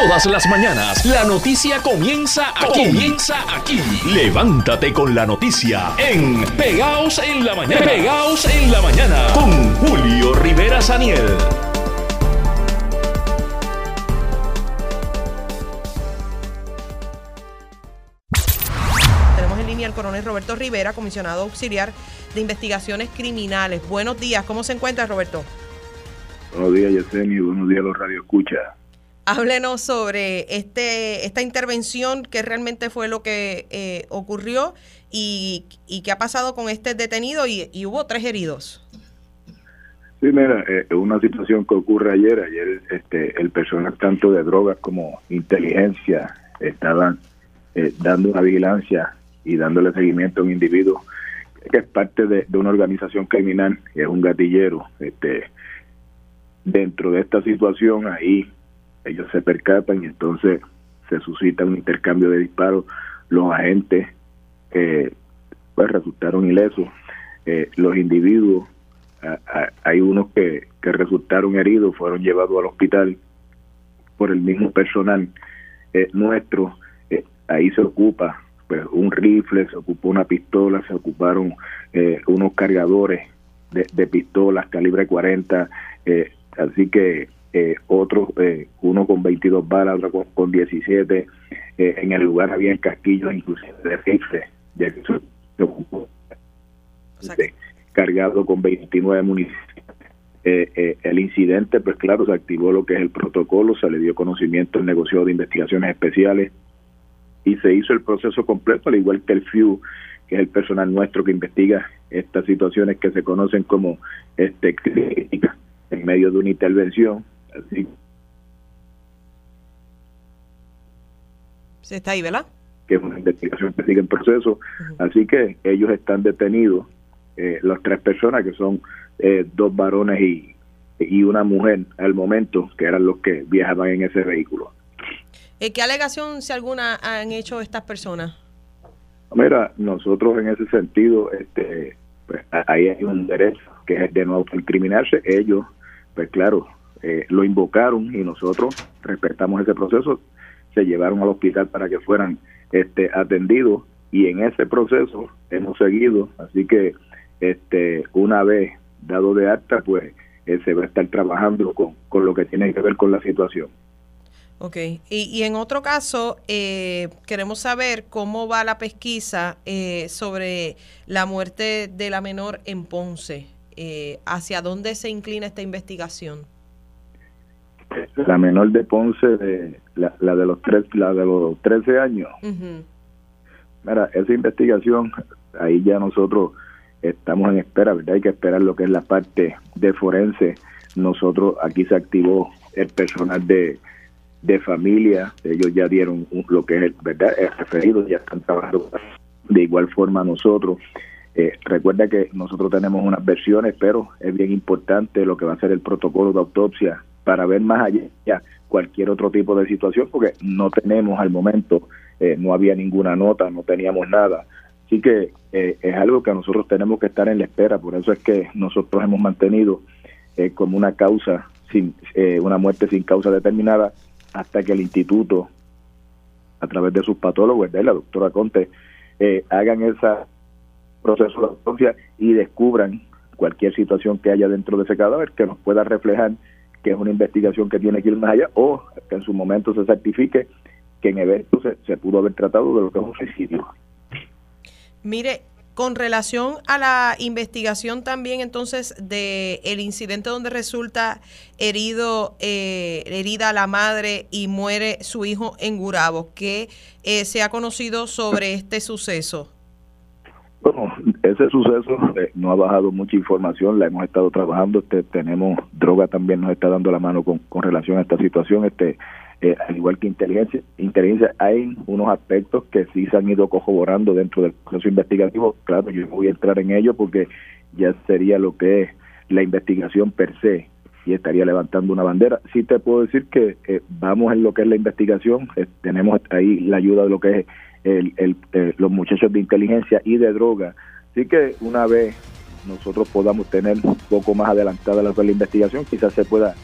Todas las mañanas la noticia comienza aquí. Comienza aquí. Levántate con la noticia en Pegaos en la mañana. Pegaos en la mañana con Julio Rivera Saniel. Tenemos en línea al coronel Roberto Rivera, comisionado auxiliar de investigaciones criminales. Buenos días, ¿cómo se encuentra Roberto? Buenos días, Yesenia, buenos días a los Radio Escucha. Háblenos sobre este, esta intervención, qué realmente fue lo que eh, ocurrió y, y, qué ha pasado con este detenido y, hubo tres heridos. Sí, mira, eh, una situación que ocurre ayer. Ayer este, el personal tanto de drogas como inteligencia estaban eh, dando una vigilancia y dándole seguimiento a un individuo que es parte de, una organización criminal, es un gatillero. Este, dentro de esta situación, ahí ellos se percatan y entonces se suscita un intercambio de disparos. Los agentes eh, pues resultaron ilesos. Eh, los individuos, hay unos que, que resultaron heridos, fueron llevados al hospital por el mismo personal eh, nuestro. Eh, ahí se ocupa pues, un rifle, se ocupó una pistola, se ocuparon eh, unos cargadores de, pistolas calibre 40. así que eh, otro, eh, uno con 22 balas, otro con, con 17. Eh, en el lugar había casquillos inclusive de rifle, ya que se ocupó cargado con 29 municiones. Eh, eh, el incidente, pues claro, se activó lo que es el protocolo, se le dio conocimiento al negocio de investigaciones especiales y se hizo el proceso completo, al igual que el FIU, que es el personal nuestro que investiga estas situaciones que se conocen como este críticas en medio de una intervención. Así. Se está ahí, ¿verdad? Que es una investigación que sigue en proceso. Uh -huh. Así que ellos están detenidos, eh, las tres personas que son eh, dos varones y, y una mujer al momento, que eran los que viajaban en ese vehículo. Eh, ¿Qué alegación, si alguna, han hecho estas personas? Mira, nosotros en ese sentido, este, pues, ahí hay un derecho que es de no autoincriminarse. Ellos, pues claro, eh, lo invocaron y nosotros respetamos ese proceso. Se llevaron al hospital para que fueran este, atendidos y en ese proceso hemos seguido. Así que este, una vez dado de alta, pues eh, se va a estar trabajando con, con lo que tiene que ver con la situación. Ok, y, y en otro caso, eh, queremos saber cómo va la pesquisa eh, sobre la muerte de la menor en Ponce. Eh, ¿Hacia dónde se inclina esta investigación? La menor de Ponce, de, la, la, de los tres, la de los 13 años. Uh -huh. Mira, esa investigación, ahí ya nosotros estamos en espera, ¿verdad? Hay que esperar lo que es la parte de forense. Nosotros aquí se activó el personal de de familia, ellos ya dieron un, lo que es el, verdad el referido, ya están trabajando de igual forma nosotros. Eh, recuerda que nosotros tenemos unas versiones, pero es bien importante lo que va a ser el protocolo de autopsia para ver más allá cualquier otro tipo de situación, porque no tenemos al momento, eh, no había ninguna nota, no teníamos nada. Así que eh, es algo que nosotros tenemos que estar en la espera, por eso es que nosotros hemos mantenido eh, como una causa, sin eh, una muerte sin causa determinada, hasta que el instituto, a través de sus patólogos, de la doctora Conte, hagan ese proceso de autopsia y descubran cualquier situación que haya dentro de ese cadáver que nos pueda reflejar que es una investigación que tiene que ir más allá o que en su momento se certifique que en evento se, se pudo haber tratado de lo que es un suicidio. Mire, con relación a la investigación también entonces de el incidente donde resulta herido eh, herida la madre y muere su hijo en Gurabo, ¿qué eh, se ha conocido sobre este suceso? Bueno, ese suceso eh, no ha bajado mucha información, la hemos estado trabajando, este, tenemos droga también nos está dando la mano con, relación a esta situación, este eh, al igual que inteligencia, inteligencia, hay unos aspectos que sí se han ido corroborando dentro del proceso investigativo. Claro, yo voy a entrar en ello porque ya sería lo que es la investigación per se y estaría levantando una bandera. Sí te puedo decir que eh, vamos en lo que es la investigación, eh, tenemos ahí la ayuda de lo que es el, el, eh, los muchachos de inteligencia y de droga. Así que una vez nosotros podamos tener un poco más adelantada la, investigación, quizás se pueda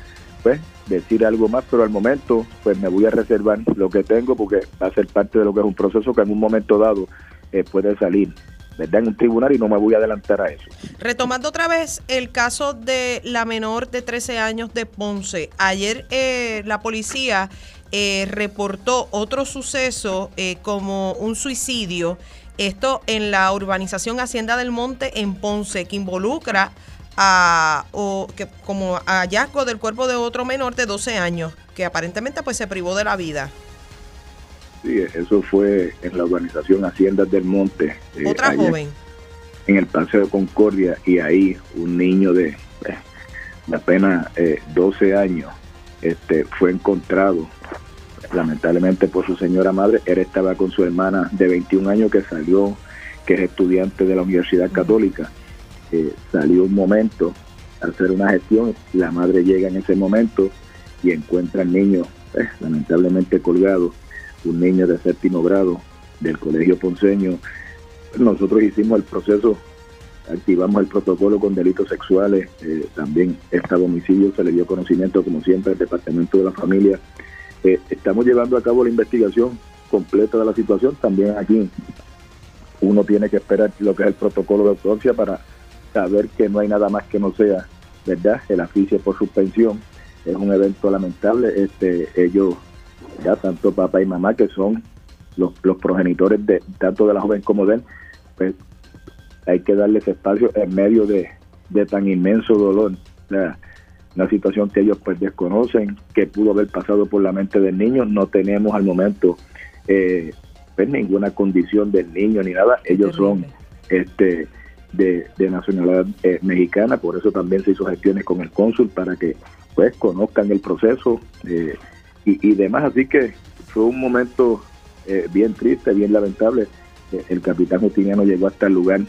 pues decir algo más, pero al momento pues me voy a reservar lo que tengo porque va a ser parte de lo que es un proceso que en un momento dado eh, puede salir. ¿verdad? en un tribunal y no me voy a adelantar a eso. Retomando otra vez el caso de la menor de 13 años de Ponce. Ayer eh, la policía eh, reportó otro suceso como un suicidio. Esto en la urbanización Hacienda del Monte en Ponce, que involucra a, o que, como hallazgo del cuerpo de otro menor de 12 años, que aparentemente pues se privó de la vida. Sí, eso fue en la organización Haciendas del Monte. Eh, Otra joven. En el Paseo de Concordia y ahí un niño de, eh, de apenas 12 eh, años este, fue encontrado lamentablemente por su señora madre. Él estaba con su hermana de 21 años que salió, que es estudiante de la Universidad Católica salió un momento a hacer una gestión, la madre llega en ese momento y encuentra al niño eh, lamentablemente colgado, un niño de séptimo grado del colegio ponceño. Nosotros hicimos el proceso, activamos el protocolo con delitos sexuales, eh, también este homicidio se le dio conocimiento como siempre al Departamento de la Familia. Eh, estamos llevando a cabo la investigación completa de la situación, también aquí uno tiene que esperar lo que es el protocolo de autopsia para saber que no hay nada más que no sea, ¿verdad? El aficio por suspensión es un evento lamentable. Este, ellos, ya tanto papá y mamá, que son los, los progenitores de tanto de la joven como de él, pues hay que darles espacio en medio de, tan inmenso dolor. Una situación que ellos pues desconocen, que pudo haber pasado por la mente del niño. No tenemos al momento eh, pues, ninguna condición del niño ni nada. Ellos son este de, nacionalidad eh, mexicana, por eso también se hizo gestiones con el cónsul para que pues conozcan el proceso eh, y, demás, así que fue un momento eh, bien triste, bien lamentable. el capitán Justiniano llegó hasta el lugar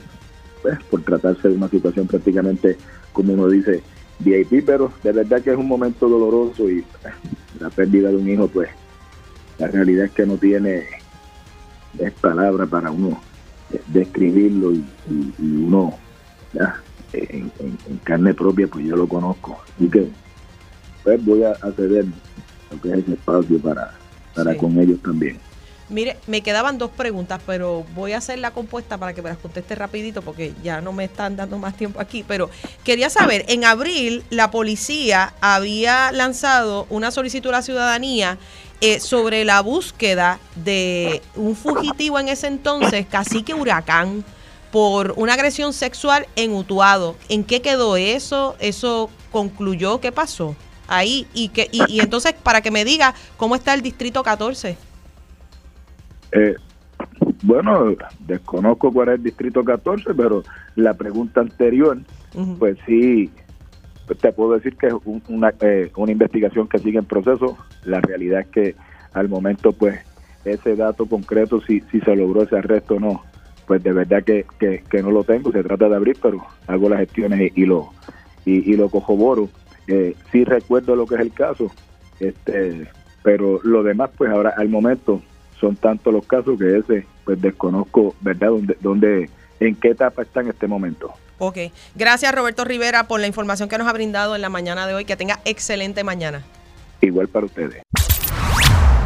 pues, por tratarse de una situación prácticamente, como uno dice, VIP, pero de verdad que es un momento doloroso y la pérdida de un hijo, pues la realidad es que no tiene es palabra para uno describirlo y, uno en, carne propia pues yo lo conozco. Y que pues voy a ceder lo que es ese espacio para, para con ellos también. Mire, me quedaban dos preguntas, pero voy a hacer la compuesta para que me las conteste rapidito porque ya no me están dando más tiempo aquí. Pero quería saber, en abril la policía había lanzado una solicitud a la ciudadanía eh, sobre la búsqueda de un fugitivo en ese entonces, cacique huracán, por una agresión sexual en Utuado. ¿En qué quedó eso? ¿Eso concluyó? ¿Qué pasó? Ahí, y, que, y, entonces, para que me diga cómo está el distrito 14. Eh, bueno, desconozco cuál es el distrito 14, pero la pregunta anterior, pues sí, te puedo decir que es una, eh, una investigación que sigue en proceso. La realidad es que al momento, pues, ese dato concreto, si, si se logró ese arresto o no, pues de verdad que, que, no lo tengo. Se trata de abrir, pero hago las gestiones y, lo y, y lo corroboro. Eh, sí recuerdo lo que es el caso, este, pero lo demás, pues ahora al momento son tantos los casos que ese, pues desconozco, ¿verdad?, dónde, dónde en qué etapa está en este momento. Ok. Gracias, Roberto Rivera, por la información que nos ha brindado en la mañana de hoy. Que tenga excelente mañana. Igual para ustedes.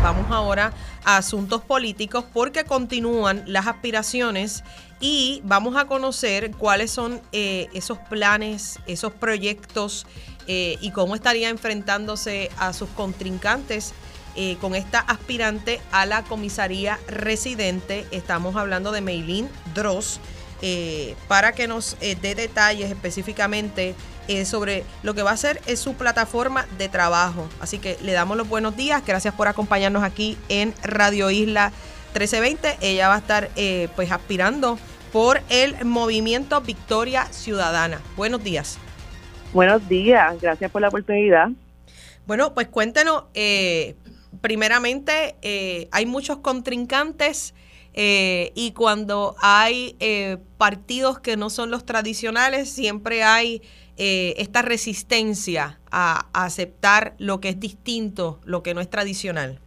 Vamos ahora a asuntos políticos porque continúan las aspiraciones y vamos a conocer cuáles son eh, esos planes, esos proyectos eh, y cómo estaría enfrentándose a sus contrincantes eh, con esta aspirante a la comisaría residente. Estamos hablando de Meilín Dross eh, para que nos eh, dé detalles específicamente eh, sobre lo que va a ser es su plataforma de trabajo. Así que le damos los buenos días. Gracias por acompañarnos aquí en Radio Isla 1320. Ella va a estar pues aspirando por el movimiento Victoria Ciudadana. Buenos días. Buenos días, gracias por la oportunidad. Bueno, pues cuéntenos, primeramente, hay muchos contrincantes eh, y cuando hay eh, partidos que no son los tradicionales, siempre hay eh, esta resistencia a, aceptar lo que es distinto, lo que no es tradicional.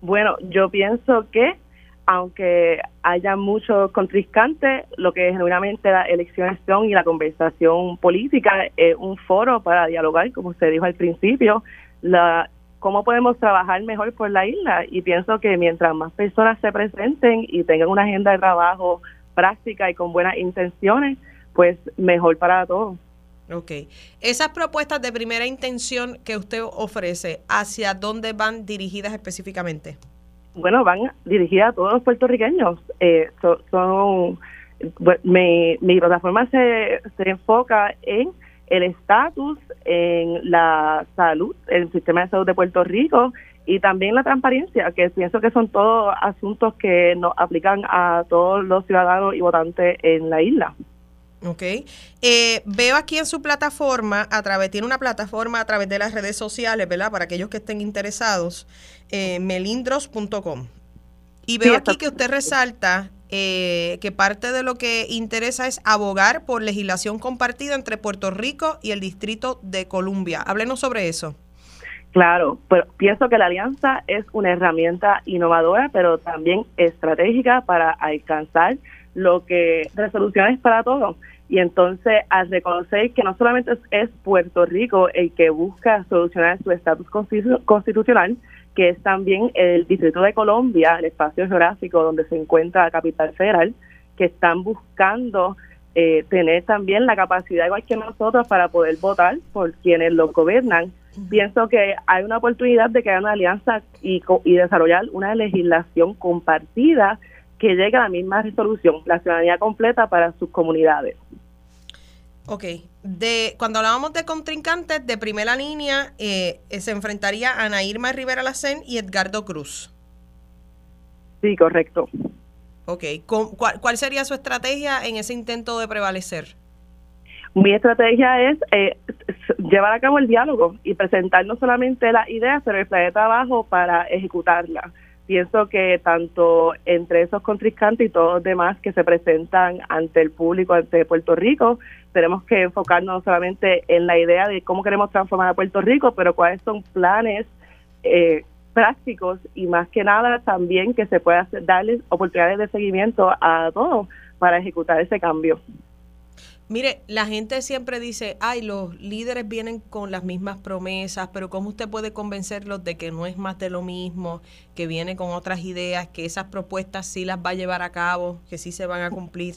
Bueno, yo pienso que aunque haya muchos contriscantes, lo que genuinamente la elecciones son y la conversación política es un foro para dialogar, como usted dijo al principio, la, cómo podemos trabajar mejor por la isla. Y pienso que mientras más personas se presenten y tengan una agenda de trabajo práctica y con buenas intenciones, pues mejor para todos. Ok. Esas propuestas de primera intención que usted ofrece, ¿hacia dónde van dirigidas específicamente? Bueno, van dirigidas a todos los puertorriqueños. Eh, son, mi, mi plataforma se, se enfoca en el estatus, en la salud, en el sistema de salud de Puerto Rico y también la transparencia, que pienso que son todos asuntos que nos aplican a todos los ciudadanos y votantes en la isla. Ok. Eh, veo aquí en su plataforma, a través, tiene una plataforma a través de las redes sociales, ¿verdad? Para aquellos que estén interesados, eh, melindros.com. Y veo aquí que usted resalta eh, que parte de lo que interesa es abogar por legislación compartida entre Puerto Rico y el Distrito de Columbia. Háblenos sobre eso. Claro, pero pienso que la alianza es una herramienta innovadora, pero también estratégica para alcanzar lo que resoluciones para todos. Y entonces, al reconocer que no solamente es, Puerto Rico el que busca solucionar su estatus constitucional, que es también el Distrito de Colombia, el espacio geográfico donde se encuentra la capital federal, que están buscando eh, tener también la capacidad, igual que nosotros, para poder votar por quienes lo gobiernan. Pienso que hay una oportunidad de crear una alianza y, y desarrollar una legislación compartida que llegue a la misma resolución, la ciudadanía completa para sus comunidades. Ok, de cuando hablábamos de contrincantes, de primera línea eh, se enfrentaría Ana Irma Rivera Lacén y Edgardo Cruz. Sí, correcto. Ok, ¿Cuál, ¿cuál sería su estrategia en ese intento de prevalecer? Mi estrategia es eh, llevar a cabo el diálogo y presentar no solamente las ideas, pero el plan de trabajo para ejecutarla pienso que tanto entre esos contrincantes y todos los demás que se presentan ante el público, ante Puerto Rico, tenemos que enfocarnos no solamente en la idea de cómo queremos transformar a Puerto Rico, pero cuáles son planes eh, prácticos y más que nada también que se pueda darles oportunidades de seguimiento a todos para ejecutar ese cambio. Mire, la gente siempre dice, ay, los líderes vienen con las mismas promesas, pero ¿cómo usted puede convencerlos de que no es más de lo mismo, que viene con otras ideas, que esas propuestas sí las va a llevar a cabo, que sí se van a cumplir?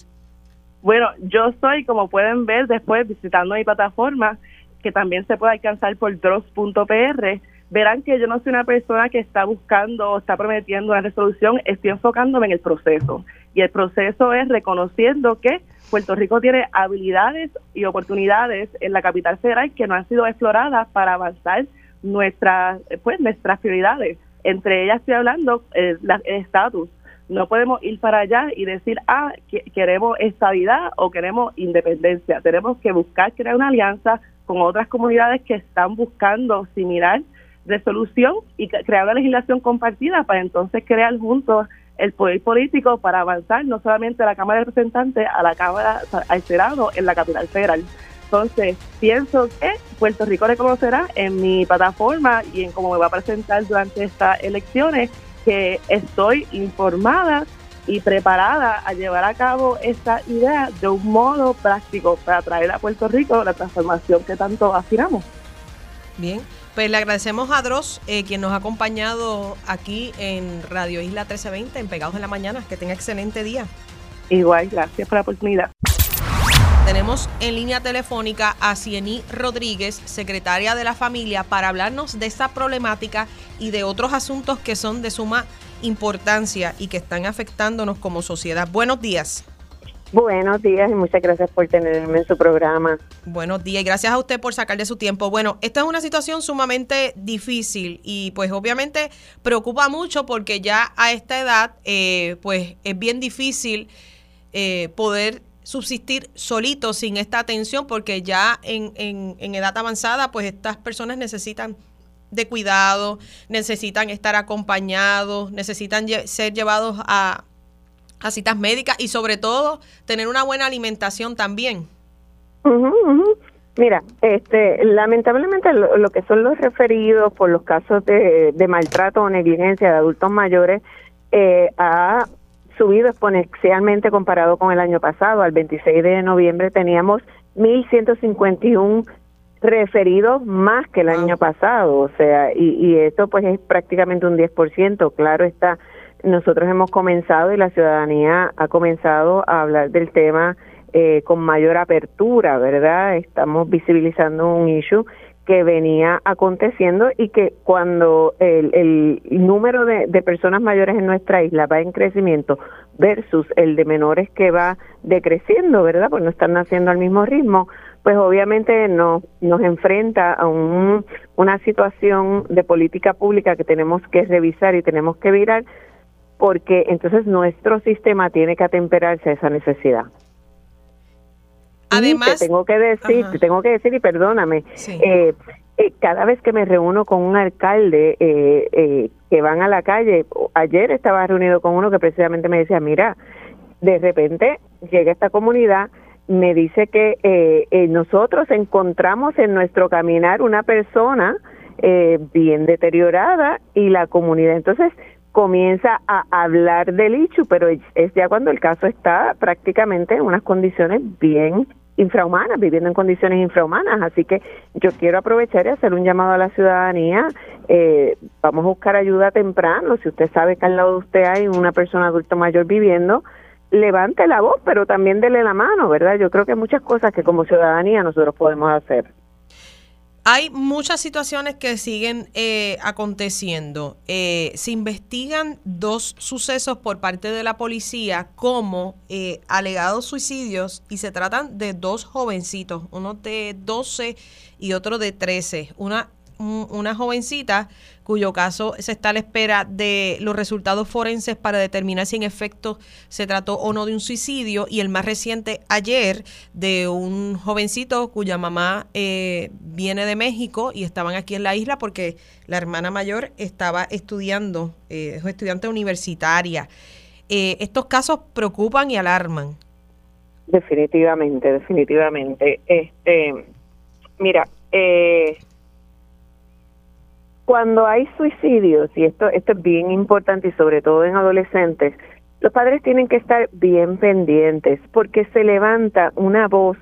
Bueno, yo soy, como pueden ver después visitando mi plataforma, que también se puede alcanzar por dross.pr, verán que yo no soy una persona que está buscando o está prometiendo una resolución, estoy enfocándome en el proceso. Y el proceso es reconociendo que Puerto Rico tiene habilidades y oportunidades en la capital federal que no han sido exploradas para avanzar nuestras pues nuestras prioridades. Entre ellas estoy hablando eh, el estatus. No podemos ir para allá y decir, ah, queremos estabilidad o queremos independencia. Tenemos que buscar crear una alianza con otras comunidades que están buscando similar resolución y crear una legislación compartida para entonces crear juntos el poder político para avanzar no solamente a la Cámara de Representantes, a la Cámara, al Senado en la capital federal. Entonces, pienso que Puerto Rico reconocerá en mi plataforma y en cómo me va a presentar durante estas elecciones que estoy informada y preparada a llevar a cabo esta idea de un modo práctico para traer a Puerto Rico la transformación que tanto aspiramos. Bien, pues le agradecemos a Dross, eh, quien nos ha acompañado aquí en Radio Isla 1320, en Pegados en la Mañana. Que tenga excelente día. Igual, gracias por la oportunidad. Tenemos en línea telefónica a Ciení Rodríguez, secretaria de la familia, para hablarnos de esta problemática y de otros asuntos que son de suma importancia y que están afectándonos como sociedad. Buenos días. Buenos días y muchas gracias por tenerme en su programa. Buenos días y gracias a usted por sacar de su tiempo. Bueno, esta es una situación sumamente difícil y pues obviamente preocupa mucho porque ya a esta edad eh, pues es bien difícil eh, poder subsistir solito sin esta atención porque ya en, en, en edad avanzada pues estas personas necesitan de cuidado, necesitan estar acompañados, necesitan ser llevados a a citas médicas y sobre todo tener una buena alimentación también. Mira, este, lamentablemente lo, que son los referidos por los casos de, maltrato o negligencia de adultos mayores eh, ha subido exponencialmente comparado con el año pasado. Al 26 de noviembre teníamos 1.151 referidos más que el año pasado, o sea, y, y esto pues es prácticamente un 10%, claro está, nosotros hemos comenzado y la ciudadanía ha comenzado a hablar del tema eh, con mayor apertura, ¿verdad? Estamos visibilizando un issue que venía aconteciendo y que cuando el, el número de, personas mayores en nuestra isla va en crecimiento versus el de menores que va decreciendo, ¿verdad? Pues no están naciendo al mismo ritmo, pues obviamente nos, nos enfrenta a un, una situación de política pública que tenemos que revisar y tenemos que virar porque entonces nuestro sistema tiene que atemperarse a esa necesidad. Además, te tengo que decir, te tengo que decir y perdóname, eh, eh, cada vez que me reúno con un alcalde eh, eh, que van a la calle, ayer estaba reunido con uno que precisamente me decía, mira, de repente llega esta comunidad, me dice que eh, nosotros encontramos en nuestro caminar una persona bien deteriorada y la comunidad entonces comienza a hablar del hecho, pero es, ya cuando el caso está prácticamente en unas condiciones bien infrahumanas, viviendo en condiciones infrahumanas. Así que yo quiero aprovechar y hacer un llamado a la ciudadanía. Eh, vamos a buscar ayuda temprano. Si usted sabe que al lado de usted hay una persona adulto mayor viviendo, levante la voz, pero también dele la mano, ¿verdad? Yo creo que hay muchas cosas que como ciudadanía nosotros podemos hacer. Hay muchas situaciones que siguen eh, aconteciendo. Eh, se investigan dos sucesos por parte de la policía como eh, alegados suicidios y se tratan de dos jovencitos, uno de 12 y otro de 13. Una una jovencita cuyo caso se está a la espera de los resultados forenses para determinar si en efecto se trató o no de un suicidio y el más reciente ayer de un jovencito cuya mamá eh, viene de México y estaban aquí en la isla porque la hermana mayor estaba estudiando, eh, es estudiante universitaria. Eh, estos casos preocupan y alarman. Definitivamente, definitivamente. Este, mira, eh, cuando hay suicidios, y esto, esto es bien importante y sobre todo en adolescentes, los padres tienen que estar bien pendientes porque se levanta una voz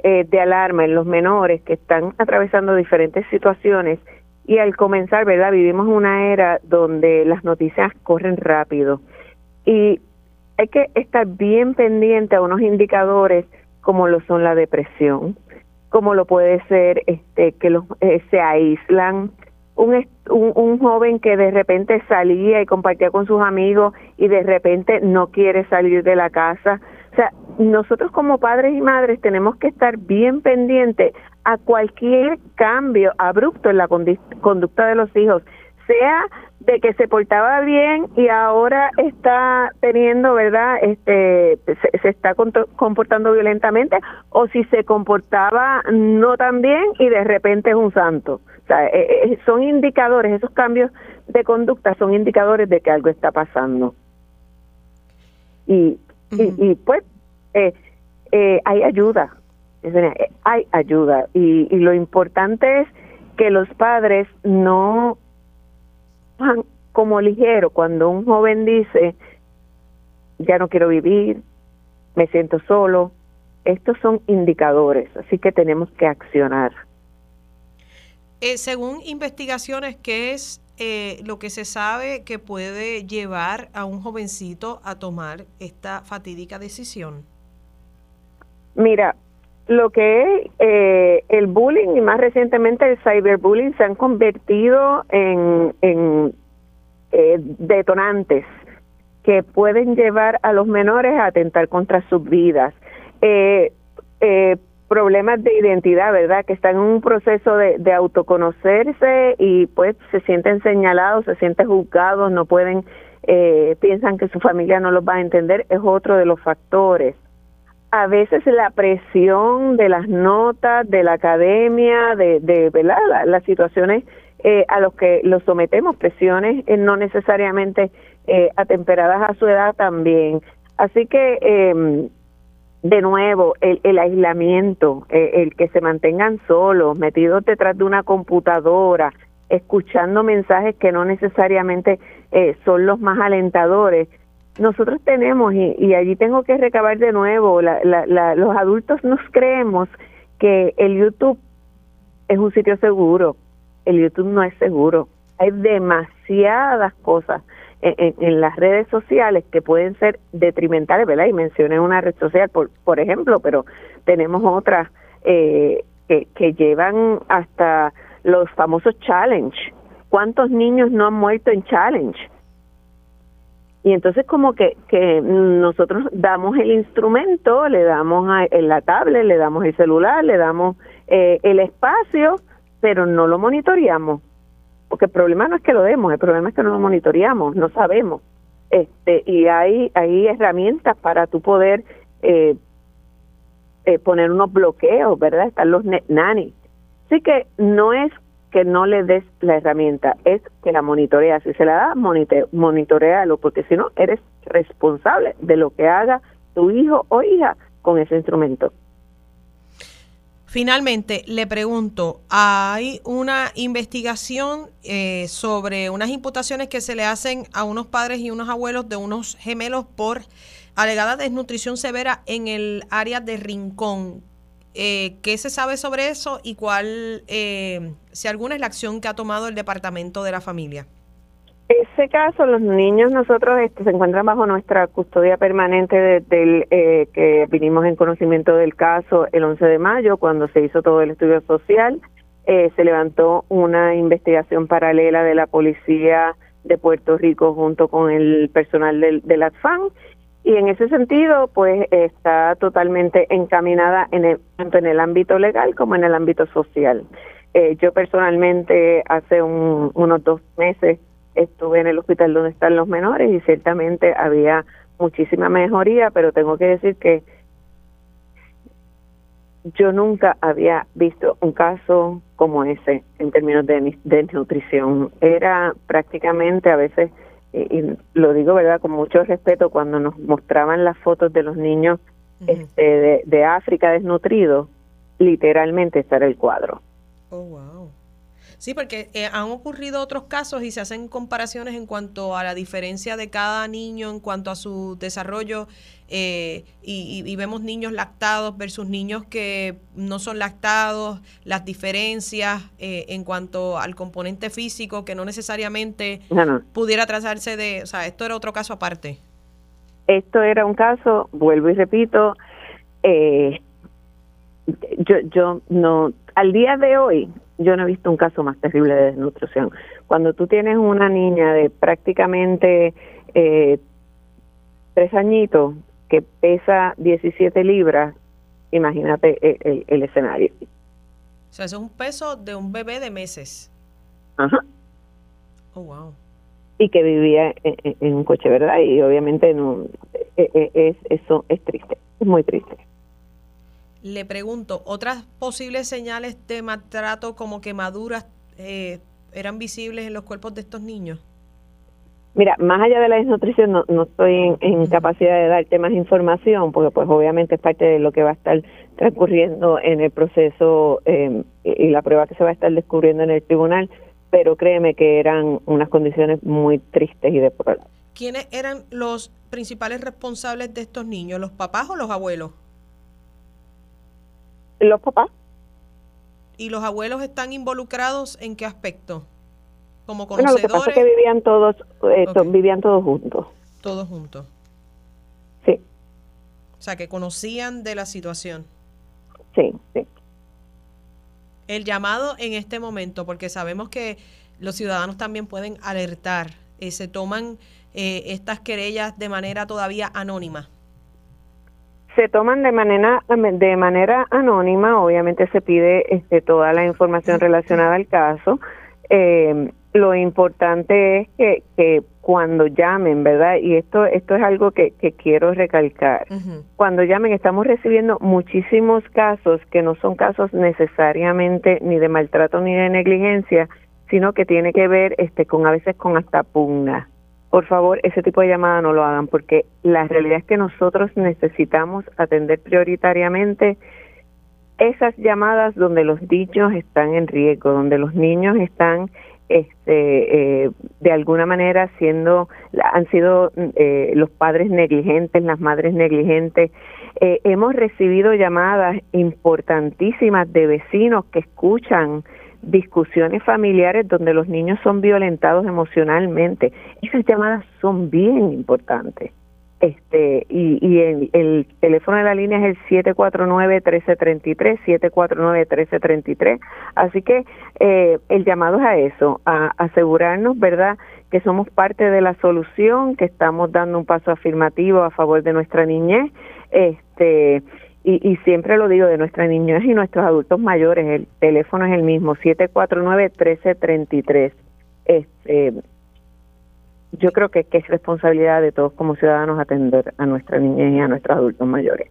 eh, de alarma en los menores que están atravesando diferentes situaciones y al comenzar, ¿verdad? Vivimos una era donde las noticias corren rápido y hay que estar bien pendiente a unos indicadores como lo son la depresión, como lo puede ser este que los eh, se aíslan, un, un, joven que de repente salía y compartía con sus amigos y de repente no quiere salir de la casa. O sea, nosotros como padres y madres tenemos que estar bien pendientes a cualquier cambio abrupto en la conducta de los hijos, sea de que se portaba bien y ahora está teniendo, ¿verdad? Este se, está comportando violentamente o si se comportaba no tan bien y de repente es un santo. O sea, eh, eh, son indicadores, esos cambios de conducta son indicadores de que algo está pasando. Y, y, pues eh, eh, hay ayuda, hay ayuda. Y, y lo importante es que los padres no como ligero cuando un joven dice, ya no quiero vivir, me siento solo. Estos son indicadores, así que tenemos que accionar. Eh, según investigaciones, ¿qué es eh, lo que se sabe que puede llevar a un jovencito a tomar esta fatídica decisión? Mira, lo que es eh, el bullying y más recientemente el cyberbullying se han convertido en, eh, detonantes que pueden llevar a los menores a atentar contra sus vidas. Eh, problemas de identidad, ¿verdad? Que están en un proceso de, de autoconocerse y pues se sienten señalados, se sienten juzgados, no pueden, piensan que su familia no los va a entender, es otro de los factores a veces la presión de las notas, de la academia, de, de ¿verdad? las situaciones eh, a los que los sometemos, presiones eh, no necesariamente eh, atemperadas a su edad también. Así que, eh, de nuevo, el, el aislamiento, eh, el que se mantengan solos, metidos detrás de una computadora, escuchando mensajes que no necesariamente son los más alentadores, nosotros tenemos, y, allí tengo que recabar de nuevo, los adultos nos creemos que el YouTube es un sitio seguro. El YouTube no es seguro. Hay demasiadas cosas en, las redes sociales que pueden ser detrimentales, ¿verdad? Y mencioné una red social, por, por ejemplo, pero tenemos otras eh, que, que llevan hasta los famosos challenge. ¿Cuántos niños no han muerto en challenge? Y entonces como que, que nosotros damos el instrumento, le damos a, la tablet, le damos el celular, le damos eh, el espacio, pero no lo monitoreamos. Porque el problema no es que lo demos, el problema es que no lo monitoreamos, no sabemos. este Y hay, hay herramientas para tú poder eh, eh, poner unos bloqueos, ¿verdad? Están los nanny. Así que no es que no le des la herramienta, es que la monitoreas. Si se la da, monitorealo, porque si no, eres responsable de lo que haga tu hijo o hija con ese instrumento. Finalmente, le pregunto, hay una investigación eh, sobre unas imputaciones que se le hacen a unos padres y unos abuelos de unos gemelos por alegada desnutrición severa en el área de Rincón. Eh, ¿Qué se sabe sobre eso y cuál, eh, si alguna, es la acción que ha tomado el Departamento de la Familia? Ese caso, los niños nosotros este, se encuentran bajo nuestra custodia permanente desde el, eh, que vinimos en conocimiento del caso el 11 de mayo, cuando se hizo todo el estudio social. Eh, se levantó una investigación paralela de la policía de Puerto Rico junto con el personal del, del ATFAN y en ese sentido, pues está totalmente encaminada en el, tanto en el ámbito legal como en el ámbito social. Eh, yo personalmente hace unos dos meses estuve en el hospital donde están los menores y ciertamente había muchísima mejoría, pero tengo que decir que yo nunca había visto un caso como ese en términos de, de nutrición. Era prácticamente a veces y, lo digo verdad con mucho respeto cuando nos mostraban las fotos de los niños este, de, África desnutridos literalmente estar el cuadro. Oh wow Sí, porque eh, han ocurrido otros casos y se hacen comparaciones en cuanto a la diferencia de cada niño en cuanto a su desarrollo eh, y, vemos niños lactados versus niños que no son lactados, las diferencias eh, en cuanto al componente físico que no necesariamente pudiera trazarse de, o sea, esto era otro caso aparte. Esto era un caso, vuelvo y repito, yo, yo no, al día de hoy yo no he visto un caso más terrible de desnutrición. Cuando tú tienes una niña de prácticamente eh, tres añitos que pesa 17 libras, imagínate el, escenario. O sea, eso es un peso de un bebé de meses. Ajá. Oh, wow. Y que vivía en, un coche, ¿verdad? Y obviamente no, e, e, es, eso es triste, es muy triste. Le pregunto, ¿otras posibles señales de maltrato como quemaduras eh, eran visibles en los cuerpos de estos niños? Mira, más allá de la desnutrición, no, no estoy en, capacidad de darte más información, porque pues obviamente es parte de lo que va a estar transcurriendo en el proceso eh, y la prueba que se va a estar descubriendo en el tribunal, pero créeme que eran unas condiciones muy tristes y deplorables. ¿Quiénes eran los principales responsables de estos niños, los papás o los abuelos? Los papás. ¿Y los abuelos están involucrados en qué aspecto? Como conocedores. Bueno, lo que pasa es que vivían todos, eh, vivían todos juntos. Todos juntos. Sí. O sea, que conocían de la situación. Sí, sí. El llamado en este momento, porque sabemos que los ciudadanos también pueden alertar, eh, se toman eh, estas querellas de manera todavía anónima se toman de manera de manera anónima obviamente se pide este, toda la información relacionada al caso. Eh, lo importante es que, que, cuando llamen verdad y esto esto es algo que, que quiero recalcar. Cuando llamen estamos recibiendo muchísimos casos que no son casos necesariamente ni de maltrato ni de negligencia sino que tiene que ver este con a veces con hasta pugna por favor, ese tipo de llamada no lo hagan porque la realidad es que nosotros necesitamos atender prioritariamente esas llamadas donde los niños están en riesgo, donde los niños están este, eh, de alguna manera siendo, han sido eh, los padres negligentes, las madres negligentes. Eh, hemos recibido llamadas importantísimas de vecinos que escuchan discusiones familiares donde los niños son violentados emocionalmente. Esas llamadas son bien importantes este y, y el, el, teléfono de la línea es el 749-1333, 749-1333. Así que eh, el llamado es a eso, a asegurarnos, ¿verdad?, que somos parte de la solución, que estamos dando un paso afirmativo a favor de nuestra niñez, este y, y siempre lo digo, de nuestra niñez y nuestros adultos mayores, el teléfono es el mismo, 749-1333. Este, yo creo que, es responsabilidad de todos como ciudadanos atender a nuestra niñez y a nuestros adultos mayores.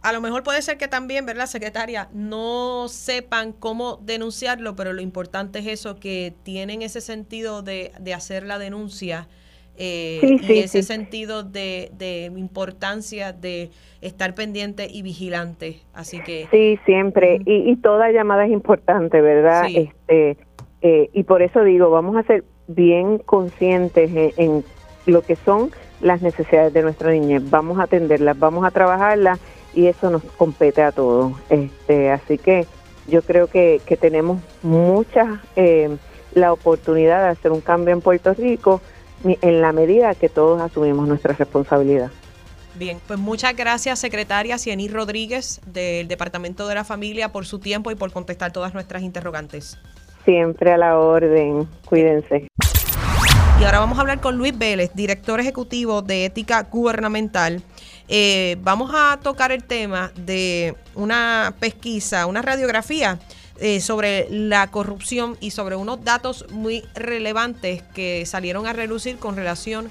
A lo mejor puede ser que también, ¿verdad, secretaria? No sepan cómo denunciarlo, pero lo importante es eso, que tienen ese sentido de, de hacer la denuncia eh, y ese sentido de, de, importancia de estar pendiente y vigilante. Así que. Sí, siempre. y, y, toda llamada es importante, ¿verdad? Este, eh, y por eso digo, vamos a ser bien conscientes en, lo que son las necesidades de nuestra niñez. Vamos a atenderlas, vamos a trabajarlas y eso nos compete a todos. Este, así que yo creo que, que tenemos mucha eh, la oportunidad de hacer un cambio en Puerto Rico en la medida que todos asumimos nuestra responsabilidad. Bien, pues muchas gracias, secretaria Ciení Rodríguez del Departamento de la Familia, por su tiempo y por contestar todas nuestras interrogantes. Siempre a la orden. Cuídense. Y ahora vamos a hablar con Luis Vélez, director ejecutivo de Ética Gubernamental. Eh, vamos a tocar el tema de una pesquisa, una radiografía eh, sobre la corrupción y sobre unos datos muy relevantes que salieron a relucir con relación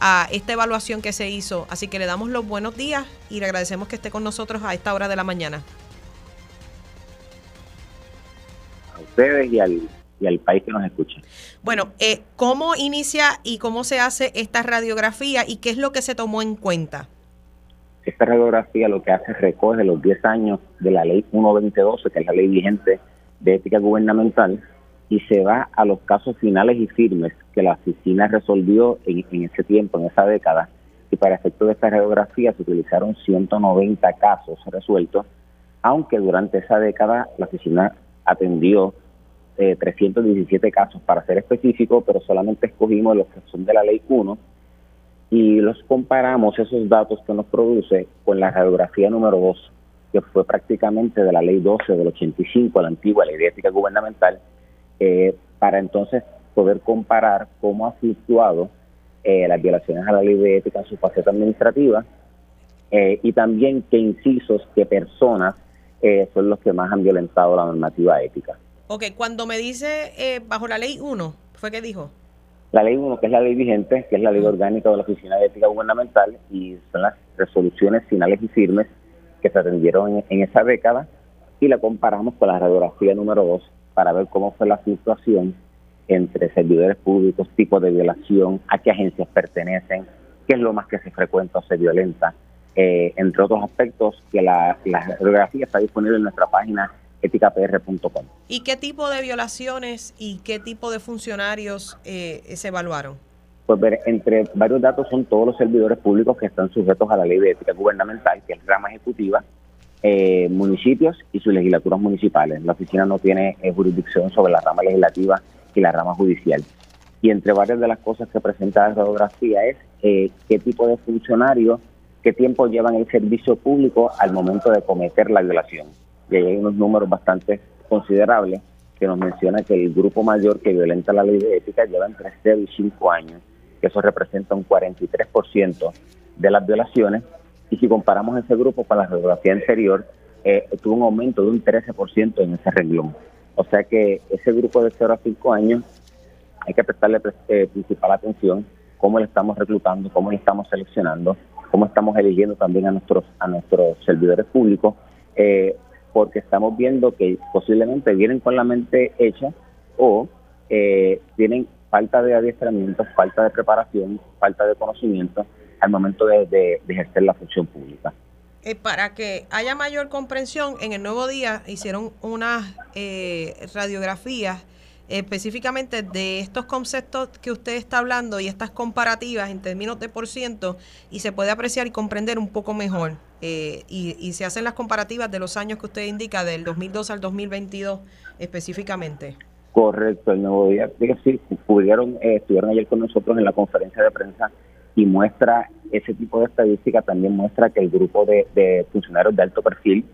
a esta evaluación que se hizo. Así que le damos los buenos días y le agradecemos que esté con nosotros a esta hora de la mañana. ustedes y al, y al país que nos escucha. Bueno, eh, ¿cómo inicia y cómo se hace esta radiografía y qué es lo que se tomó en cuenta? Esta radiografía lo que hace es recoge los 10 años de la ley 12012, que es la ley vigente de ética gubernamental, y se va a los casos finales y firmes que la oficina resolvió en, ese tiempo, en esa década, y para efecto de esta radiografía se utilizaron 190 casos resueltos, aunque durante esa década la oficina atendió eh, 317 casos para ser específico, pero solamente escogimos los que son de la ley 1 y los comparamos esos datos que nos produce con la radiografía número 2, que fue prácticamente de la ley 12 del 85, la antigua ley de ética gubernamental, eh, para entonces poder comparar cómo ha fluctuado eh, las violaciones a la ley de ética en su faceta administrativa eh, y también qué incisos, qué personas eh, son los que más han violentado la normativa ética. Ok, cuando me dice bajo la ley 1, ¿fue que dijo? La ley 1, que es la ley vigente, que es la ley orgánica de la Oficina de Ética Gubernamental, y son las resoluciones finales y firmes que se atendieron en, esa década, y la comparamos con la radiografía número 2 para ver cómo fue la situación entre servidores públicos, tipos de violación, a qué agencias pertenecen, qué es lo más que se frecuenta o se violenta eh, entre otros aspectos, que la, la radiografía está disponible en nuestra página eticapr.com. ¿Y qué tipo de violaciones y qué tipo de funcionarios eh, se evaluaron? Pues ver, entre varios datos son todos los servidores públicos que están sujetos a la ley de ética gubernamental, que es rama ejecutiva, eh, municipios y sus legislaturas municipales. La oficina no tiene eh, jurisdicción sobre la rama legislativa y la rama judicial. Y entre varias de las cosas que presenta la radiografía es eh, qué tipo de funcionarios qué tiempo llevan el servicio público al momento de cometer la violación. Y hay unos números bastante considerables que nos menciona que el grupo mayor que violenta la ley de ética lleva entre 0 y 5 años, que eso representa un 43% de las violaciones. Y si comparamos ese grupo con la radiografía anterior, eh, tuvo un aumento de un 13% en ese renglón. O sea que ese grupo de 0 a 5 años hay que prestarle eh, principal atención, cómo le estamos reclutando, cómo le estamos seleccionando cómo estamos eligiendo también a nuestros a nuestros servidores públicos, eh, porque estamos viendo que posiblemente vienen con la mente hecha o eh, tienen falta de adiestramiento, falta de preparación, falta de conocimiento al momento de, ejercer la función pública. Eh, para que haya mayor comprensión, en el nuevo día hicieron unas radiografías específicamente de estos conceptos que usted está hablando y estas comparativas en términos de por ciento y se puede apreciar y comprender un poco mejor. Eh, y, se hacen las comparativas de los años que usted indica, del 2002 al 2022 específicamente. Correcto, el nuevo día, sí, pudieron, eh, estuvieron ayer con nosotros en la conferencia de prensa y muestra ese tipo de estadística, también muestra que el grupo de, funcionarios de alto perfil,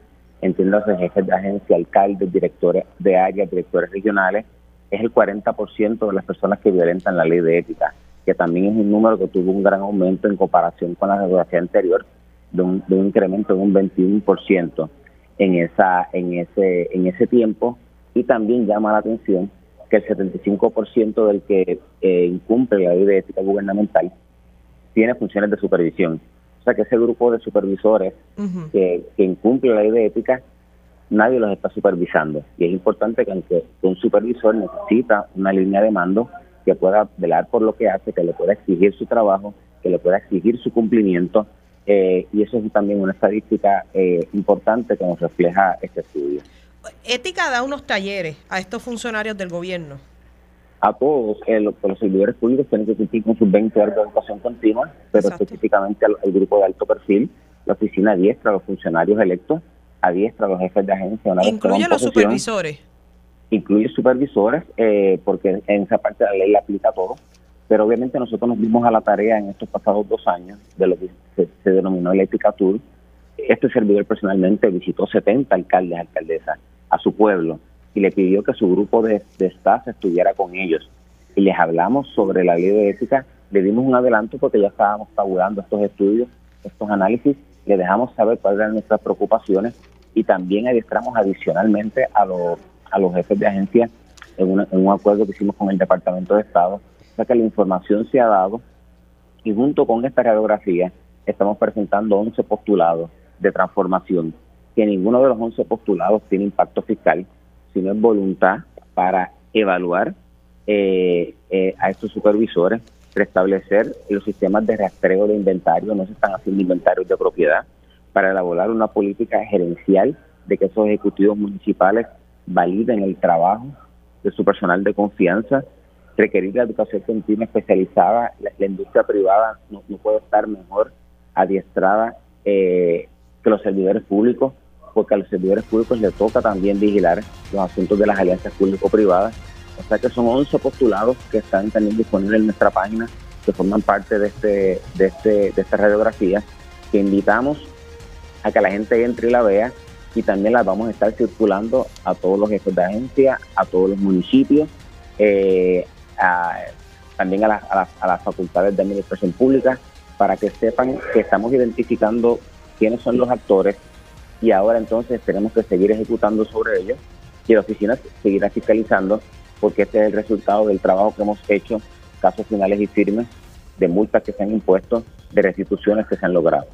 entiéndase jefes de agencia, alcaldes, directores de área, directores regionales, es el 40% de las personas que violentan la ley de ética, que también es un número que tuvo un gran aumento en comparación con la geografía anterior, de un, de un incremento de un 21% en esa en ese en ese tiempo y también llama la atención que el 75% del que eh, incumple la ley de ética gubernamental tiene funciones de supervisión. O sea que ese grupo de supervisores que, que incumple la ley de ética nadie los está supervisando. Y es importante que aunque un supervisor necesita una línea de mando que pueda velar por lo que hace, que le pueda exigir su trabajo, que le pueda exigir su cumplimiento, eh, y eso es también una estadística eh, importante que nos refleja este estudio. Ética da unos talleres a estos funcionarios del gobierno. A todos, eh, los, servidores públicos tienen que cumplir con sus 20 horas de educación continua, pero específicamente al, grupo de alto perfil, la oficina diestra a los funcionarios electos, a los jefes de agencia. ¿Incluye los supervisores? Incluye supervisores, eh, porque en esa parte de la ley aplica todo. Pero obviamente nosotros nos dimos a la tarea en estos pasados dos años de lo que se, denominó el Ética Tour. Este servidor personalmente visitó 70 alcaldes, alcaldesas a su pueblo y le pidió que su grupo de, de staff estuviera con ellos. Y les hablamos sobre la ley de ética, le dimos un adelanto porque ya estábamos tabulando estos estudios, estos análisis, le dejamos saber cuáles eran nuestras preocupaciones y también adiestramos adicionalmente a los, a los jefes de agencia en, en un acuerdo que hicimos con el Departamento de Estado. O sea que la información se ha dado y junto con esta radiografía estamos presentando 11 postulados de transformación, que ninguno de los 11 postulados tiene impacto fiscal, sino es voluntad para evaluar eh, eh, a estos supervisores, restablecer los sistemas de rastreo de inventario, no se están haciendo inventarios de propiedad, para elaborar una política gerencial de que esos ejecutivos municipales validen el trabajo de su personal de confianza, requerir la educación continua especializada, la, industria privada no, puede estar mejor adiestrada eh, que los servidores públicos, porque a los servidores públicos les toca también vigilar los asuntos de las alianzas público-privadas. O sea que son 11 postulados que están también disponibles en nuestra página, que forman parte de, este, de, este, de esta radiografía, que invitamos a que la gente entre y la vea y también las vamos a estar circulando a todos los jefes de agencia, a todos los municipios, eh, también a, a, las facultades de administración pública, para que sepan que estamos identificando quiénes son los actores y ahora entonces tenemos que seguir ejecutando sobre ellos y la oficina seguirá fiscalizando porque este es el resultado del trabajo que hemos hecho, casos finales y firmes, de multas que se han impuesto, de restituciones que se han logrado.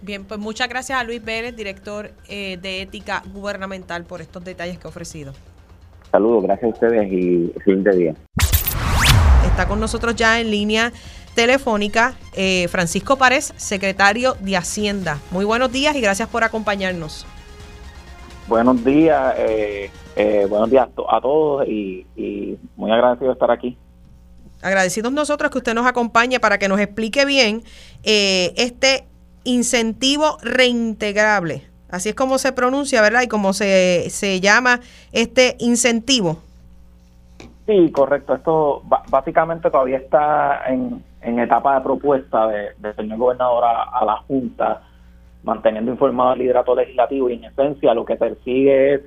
Bien, pues muchas gracias a Luis Vélez, director eh, de Ética Gubernamental, por estos detalles que ha ofrecido. Saludos, gracias a ustedes y fin de día. Está con nosotros ya en línea telefónica eh, Francisco Párez, secretario de Hacienda. Muy buenos días y gracias por acompañarnos. Buenos días, eh, buenos días a todos y, y muy agradecido de estar aquí agradecidos nosotros que usted nos acompañe para que nos explique bien eh, este incentivo reintegrable. Así es como se pronuncia, ¿verdad? Y como se, se llama este incentivo. Sí, correcto. Esto básicamente todavía está en, etapa de propuesta de, del señor gobernador a, la Junta, manteniendo informado al liderato legislativo y en esencia lo que persigue es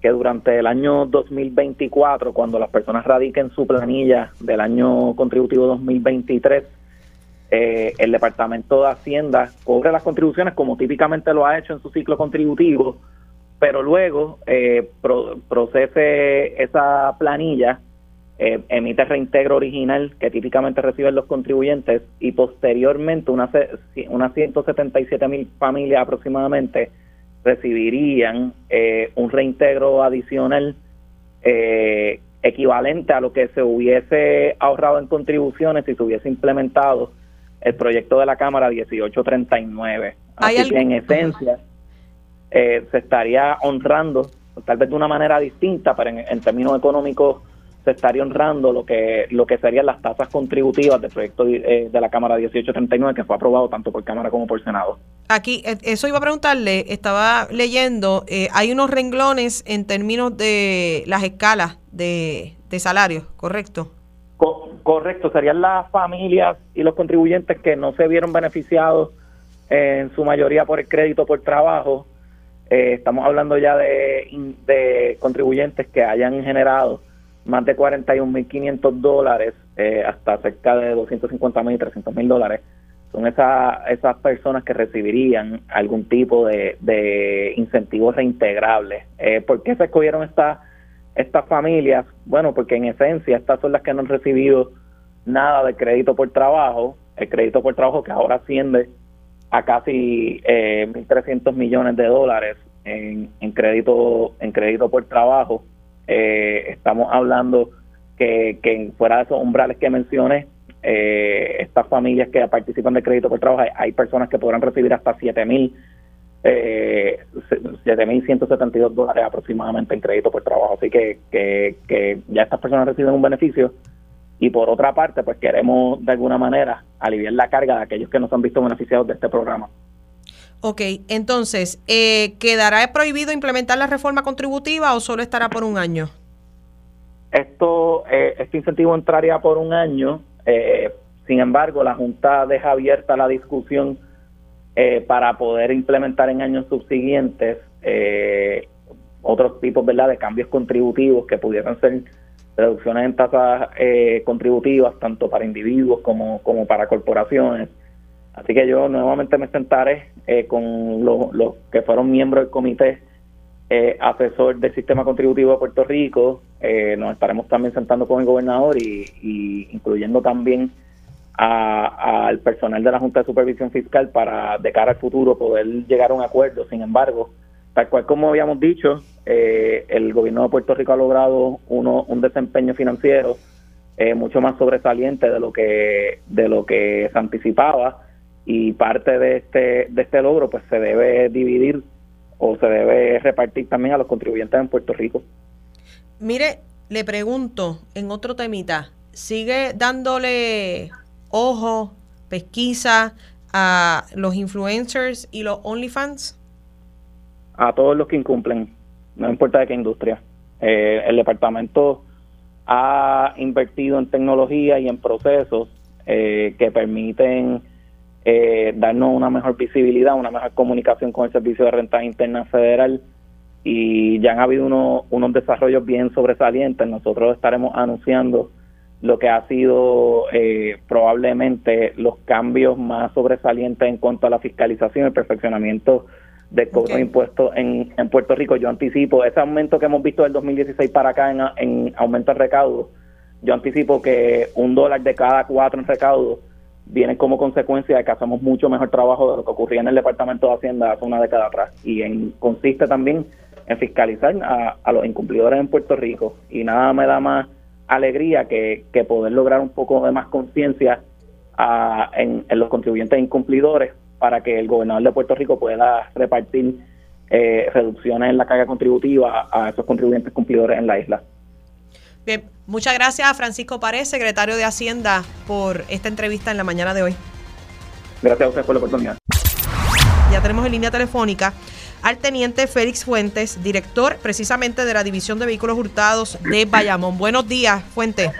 que durante el año 2024, cuando las personas radiquen su planilla del año contributivo 2023, eh, el Departamento de Hacienda cobre las contribuciones como típicamente lo ha hecho en su ciclo contributivo, pero luego eh, procese esa planilla, eh, emite reintegro original que típicamente reciben los contribuyentes y posteriormente unas, unas 177 mil familias aproximadamente recibirían un reintegro adicional equivalente a lo que se hubiese ahorrado en contribuciones si se hubiese implementado el proyecto de la Cámara 1839. Así que en esencia eh, se estaría honrando, tal vez de una manera distinta, pero en, términos económicos se estaría honrando lo que lo que serían las tasas contributivas del proyecto de, de la Cámara 1839 que fue aprobado tanto por Cámara como por Senado. Aquí, eso iba a preguntarle, estaba leyendo, hay unos renglones en términos de las escalas de, de salarios, ¿correcto? correcto, serían las familias y los contribuyentes que no se vieron beneficiados en su mayoría por el crédito por trabajo. Eh, estamos hablando ya de, de, contribuyentes que hayan generado más de 41.500 dólares eh, hasta cerca de 250.000 y 300.000 dólares. Son esas esas personas que recibirían algún tipo de, de incentivos reintegrables. Eh, ¿Por qué se escogieron estas estas familias? Bueno, porque en esencia estas son las que no han recibido nada de crédito por trabajo, el crédito por trabajo que ahora asciende a casi eh, 1.300 millones de dólares en, en, crédito en crédito por trabajo. Eh, estamos hablando que, que fuera de esos umbrales que mencioné, eh, estas familias que participan de crédito por trabajo, hay, personas que podrán recibir hasta 7.000 eh, 7.172 dólares aproximadamente en crédito por trabajo. Así que, que, que ya estas personas reciben un beneficio y por otra parte, pues queremos de alguna manera aliviar la carga de aquellos que no se han visto beneficiados de este programa. Ok, entonces, eh, ¿quedará prohibido implementar la reforma contributiva o solo estará por un año? Esto, eh, este incentivo entraría por un año, eh, sin embargo, la Junta deja abierta la discusión para poder implementar en años subsiguientes otros tipos ¿verdad? de cambios contributivos que pudieran ser reducciones en tasas eh, contributivas tanto para individuos como, como para corporaciones. Así que yo nuevamente me sentaré eh, con los, que fueron miembros del comité eh, asesor del sistema contributivo de Puerto Rico. nos estaremos también sentando con el gobernador y, incluyendo también al personal de la Junta de Supervisión Fiscal para de cara al futuro poder llegar a un acuerdo. Sin embargo, Tal cual como habíamos dicho, eh, el gobierno de Puerto Rico ha logrado uno, un desempeño financiero eh, mucho más sobresaliente de lo que de lo que se anticipaba y parte de este de este logro pues se debe dividir o se debe repartir también a los contribuyentes en Puerto Rico. Mire, le pregunto en otro temita, ¿sigue dándole ojo, pesquisa a los influencers y los OnlyFans? a todos los que incumplen, no importa de qué industria. Eh, el departamento ha invertido en tecnología y en procesos eh, que permiten eh, darnos una mejor visibilidad, una mejor comunicación con el Servicio de Renta Interna Federal y ya han habido unos desarrollos bien sobresalientes. Nosotros estaremos anunciando lo que ha sido probablemente los cambios más sobresalientes en cuanto a la fiscalización y el perfeccionamiento de cobro de impuestos en, en Puerto Rico. Yo anticipo ese aumento que hemos visto del 2016 para acá en, en aumento de recaudo. Yo anticipo que un dólar de cada cuatro en recaudo viene como consecuencia de que hacemos mucho mejor trabajo de lo que ocurría en el Departamento de Hacienda hace una década atrás. Y en, consiste también en fiscalizar a, los incumplidores en Puerto Rico. Y nada me da más alegría que, que poder lograr un poco de más conciencia en, en los contribuyentes incumplidores para que el gobernador de Puerto Rico pueda repartir eh, reducciones en la carga contributiva a esos contribuyentes cumplidores en la isla. Bien, muchas gracias a Francisco Párez, secretario de Hacienda, por esta entrevista en la mañana de hoy. Gracias a usted por la oportunidad. Ya tenemos en línea telefónica al teniente Félix Fuentes, director precisamente de la División de Vehículos Hurtados de Bayamón. Buenos días, Fuentes.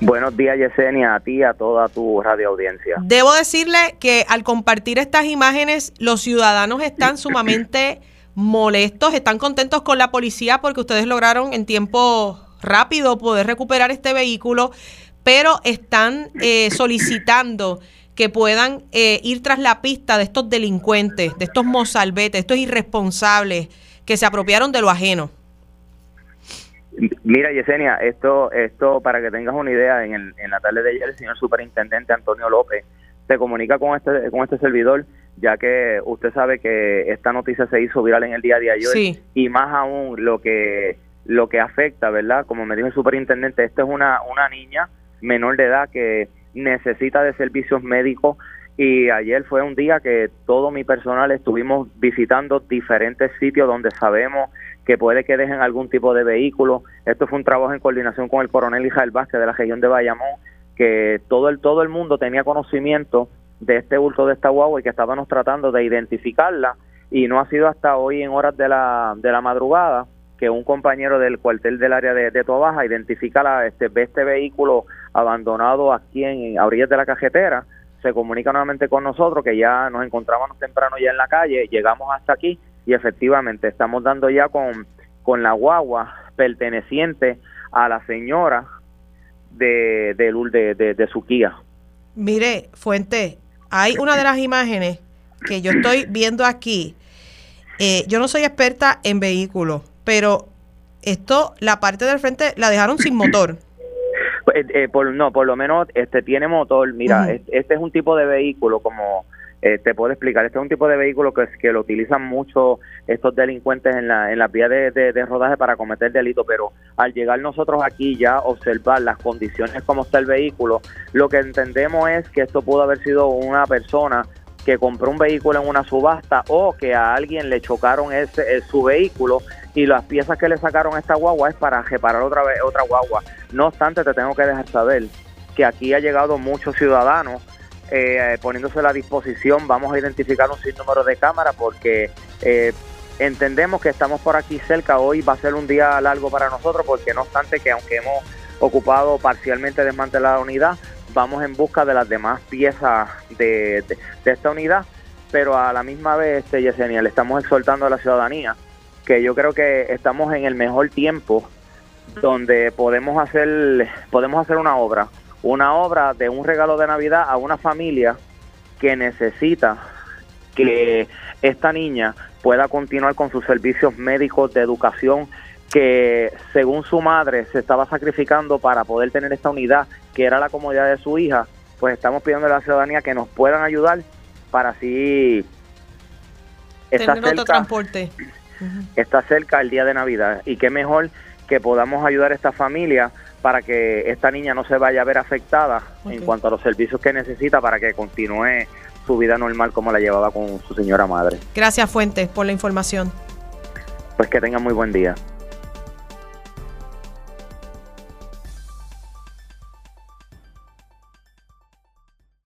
Buenos días, Yesenia, a ti y a toda tu radio audiencia. Debo decirle que al compartir estas imágenes, los ciudadanos están sumamente molestos, están contentos con la policía porque ustedes lograron en tiempo rápido poder recuperar este vehículo, pero están eh, solicitando que puedan eh, ir tras la pista de estos delincuentes, de estos mozalbetes, estos irresponsables que se apropiaron de lo ajeno. Mira, Yesenia, esto, esto para que tengas una idea, en, el, en la tarde de ayer el señor superintendente Antonio López se comunica con este, con este servidor, ya que usted sabe que esta noticia se hizo viral en el día de ayer y más aún lo que lo que afecta, ¿verdad? Como me dijo el superintendente, esta es una, una niña menor de edad que necesita de servicios médicos y ayer fue un día que todo mi personal estuvimos visitando diferentes sitios donde sabemos que puede que dejen algún tipo de vehículo. Esto fue un trabajo en coordinación con el coronel Israel Vázquez de la región de Bayamón, que todo el, todo el mundo tenía conocimiento de este bulto de esta guagua y que estábamos tratando de identificarla y no ha sido hasta hoy en horas de la, de la madrugada que un compañero del cuartel del área de, de Tobaja identifica la, este, ve este vehículo abandonado aquí en, a orillas de la cajetera se comunica nuevamente con nosotros que ya nos encontrábamos temprano ya en la calle, llegamos hasta aquí y efectivamente estamos dando ya con, con la guagua perteneciente a la señora de, de, de, de, su Kia. Mire, Fuente, hay una de las imágenes que yo estoy viendo aquí. Eh, yo no soy experta en vehículos, pero esto, la parte del frente la dejaron sin motor. Eh, eh, por, no, por lo menos este tiene motor. Mira, este, es un tipo de vehículo como eh, te puedo explicar. Este es un tipo de vehículo que, que lo utilizan mucho estos delincuentes en la, en la vía de, de, rodaje para cometer delito, pero al llegar nosotros aquí ya observar las condiciones como está el vehículo, lo que entendemos es que esto pudo haber sido una persona que compró un vehículo en una subasta o que a alguien le chocaron ese, su vehículo y las piezas que le sacaron a esta guagua es para reparar otra vez otra guagua. No obstante, te tengo que dejar saber que aquí ha llegado muchos ciudadanos eh, poniéndose a la disposición. Vamos a identificar un sinnúmero de cámaras porque eh, entendemos que estamos por aquí cerca. Hoy va a ser un día largo para nosotros porque no obstante que aunque hemos ocupado parcialmente desmantelada la unidad, vamos en busca de las demás piezas de, esta unidad, pero a la misma vez, este, Yesenia, le estamos exhortando a la ciudadanía que yo creo que estamos en el mejor tiempo donde podemos hacer, podemos hacer una obra, una obra de un regalo de Navidad a una familia que necesita que esta niña pueda continuar con sus servicios médicos de educación que según su madre se estaba sacrificando para poder tener esta unidad que era la comodidad de su hija, pues estamos pidiendo a la ciudadanía que nos puedan ayudar para así estar cerca, transporte. está cerca el día de Navidad y qué mejor que podamos ayudar a esta familia para que esta niña no se vaya a ver afectada en cuanto a los servicios que necesita para que continúe su vida normal como la llevaba con su señora madre. Gracias Fuentes por la información. Pues que tengan muy buen día.